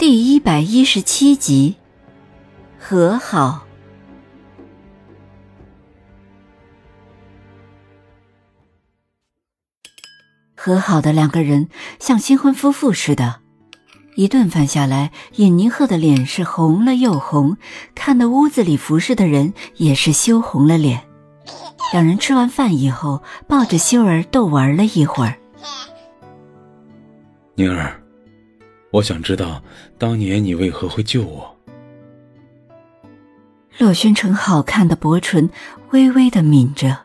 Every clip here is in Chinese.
第一百一十七集，和好。和好的两个人像新婚夫妇似的，一顿饭下来，尹宁鹤的脸是红了又红，看得屋子里服侍的人也是羞红了脸。两人吃完饭以后，抱着修儿逗玩了一会儿。宁儿。我想知道，当年你为何会救我？洛宣城好看的薄唇微微的抿着，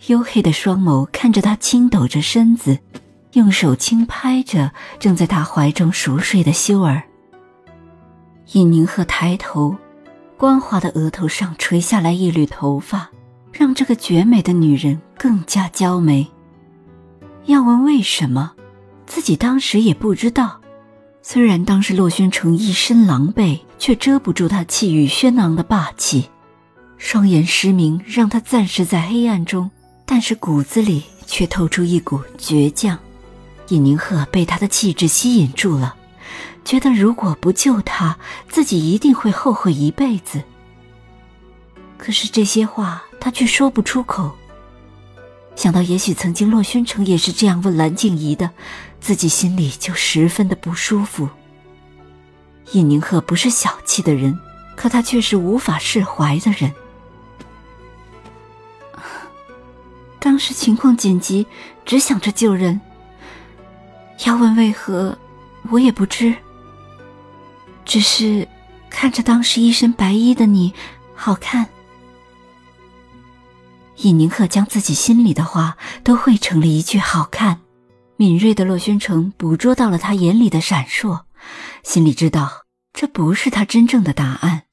黝黑的双眸看着他轻抖着身子，用手轻拍着正在他怀中熟睡的修儿。尹宁鹤抬头，光滑的额头上垂下来一缕头发，让这个绝美的女人更加娇美。要问为什么，自己当时也不知道。虽然当时洛宣城一身狼狈，却遮不住他气宇轩昂的霸气。双眼失明，让他暂时在黑暗中，但是骨子里却透出一股倔强。尹宁鹤被他的气质吸引住了，觉得如果不救他，自己一定会后悔一辈子。可是这些话他却说不出口。想到也许曾经洛宣城也是这样问蓝静怡的。自己心里就十分的不舒服。尹宁鹤不是小气的人，可他却是无法释怀的人。当时情况紧急，只想着救人。要问为何，我也不知。只是看着当时一身白衣的你，好看。尹宁鹤将自己心里的话都汇成了一句“好看”。敏锐的洛宣城捕捉到了他眼里的闪烁，心里知道这不是他真正的答案，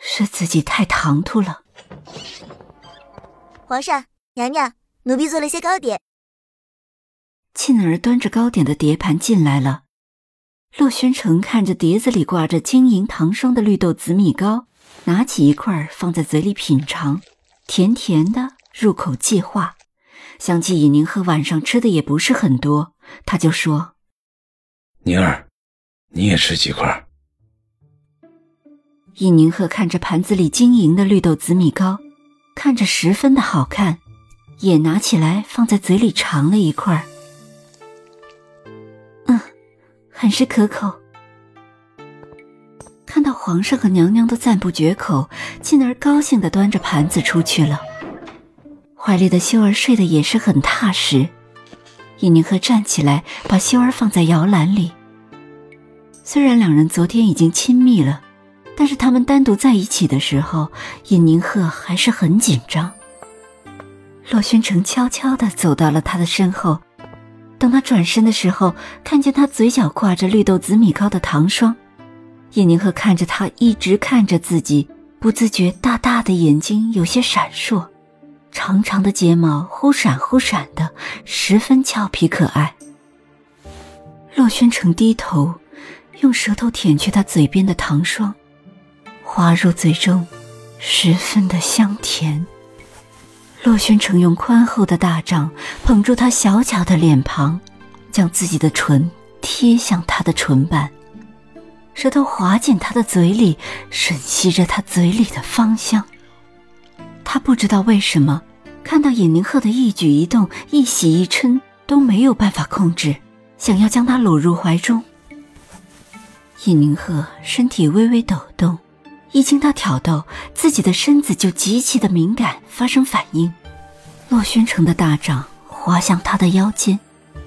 是自己太唐突了。皇上，娘娘，奴婢做了些糕点。沁儿端着糕点的碟盘进来了，洛宣城看着碟子里挂着晶莹糖霜的绿豆紫米糕，拿起一块放在嘴里品尝，甜甜的，入口即化。想起尹宁鹤晚上吃的也不是很多，他就说：“宁儿，你也吃几块。”尹宁鹤看着盘子里晶莹的绿豆紫米糕，看着十分的好看，也拿起来放在嘴里尝了一块。嗯，很是可口。看到皇上和娘娘都赞不绝口，进而高兴的端着盘子出去了。怀里的修儿睡得也是很踏实，尹宁鹤站起来，把修儿放在摇篮里。虽然两人昨天已经亲密了，但是他们单独在一起的时候，尹宁鹤还是很紧张。洛宣城悄悄地走到了他的身后，等他转身的时候，看见他嘴角挂着绿豆紫米糕的糖霜。尹宁鹤看着他一直看着自己，不自觉大大的眼睛有些闪烁。长长的睫毛忽闪忽闪的，十分俏皮可爱。洛宣城低头，用舌头舔去他嘴边的糖霜，滑入嘴中，十分的香甜。洛宣城用宽厚的大掌捧住他小巧的脸庞，将自己的唇贴向他的唇瓣，舌头滑进他的嘴里，吮吸着他嘴里的芳香。他不知道为什么，看到尹宁鹤的一举一动、一喜一嗔都没有办法控制，想要将他搂入怀中。尹宁鹤身体微微抖动，一经他挑逗，自己的身子就极其的敏感，发生反应。洛宣城的大掌滑向他的腰间，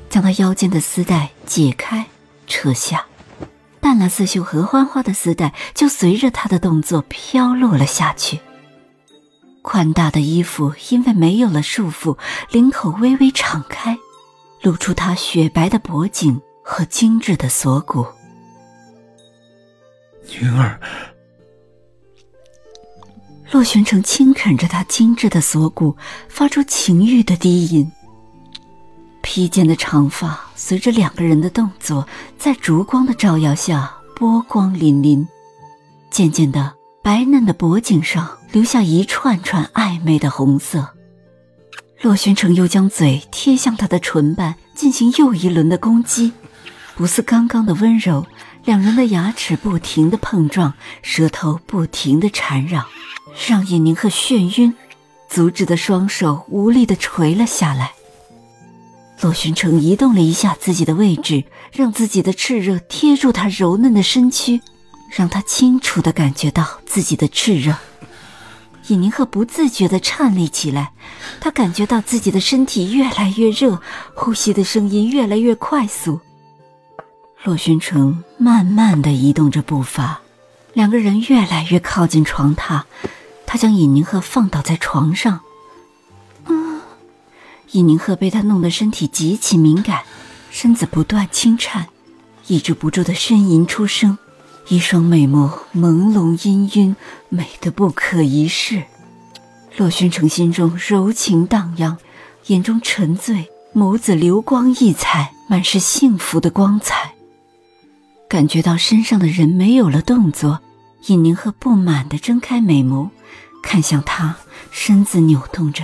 将他腰间的丝带解开、扯下，淡蓝色绣合欢花的丝带就随着他的动作飘落了下去。宽大的衣服因为没有了束缚，领口微微敞开，露出她雪白的脖颈和精致的锁骨。宁儿。洛玄成轻啃着她精致的锁骨，发出情欲的低吟。披肩的长发随着两个人的动作，在烛光的照耀下波光粼粼。渐渐的，白嫩的脖颈上留下一串串暧昧的红色。洛玄成又将嘴贴向他的唇瓣，进行又一轮的攻击。不似刚刚的温柔，两人的牙齿不停的碰撞，舌头不停的缠绕。让尹宁鹤眩晕，阻止的双手无力地垂了下来。洛玄成移动了一下自己的位置，让自己的炽热贴住他柔嫩的身躯，让他清楚地感觉到自己的炽热。尹宁鹤不自觉地颤栗起来，他感觉到自己的身体越来越热，呼吸的声音越来越快速。洛玄成慢慢地移动着步伐，两个人越来越靠近床榻。他将尹宁鹤放倒在床上，啊！尹宁鹤被他弄得身体极其敏感，身子不断轻颤，抑制不住的呻吟出声，一双美眸朦胧氤氲，美得不可一世。洛宣城心中柔情荡漾，眼中沉醉，眸子流光溢彩，满是幸福的光彩。感觉到身上的人没有了动作，尹宁鹤不满地睁开美眸。看向他，身子扭动着。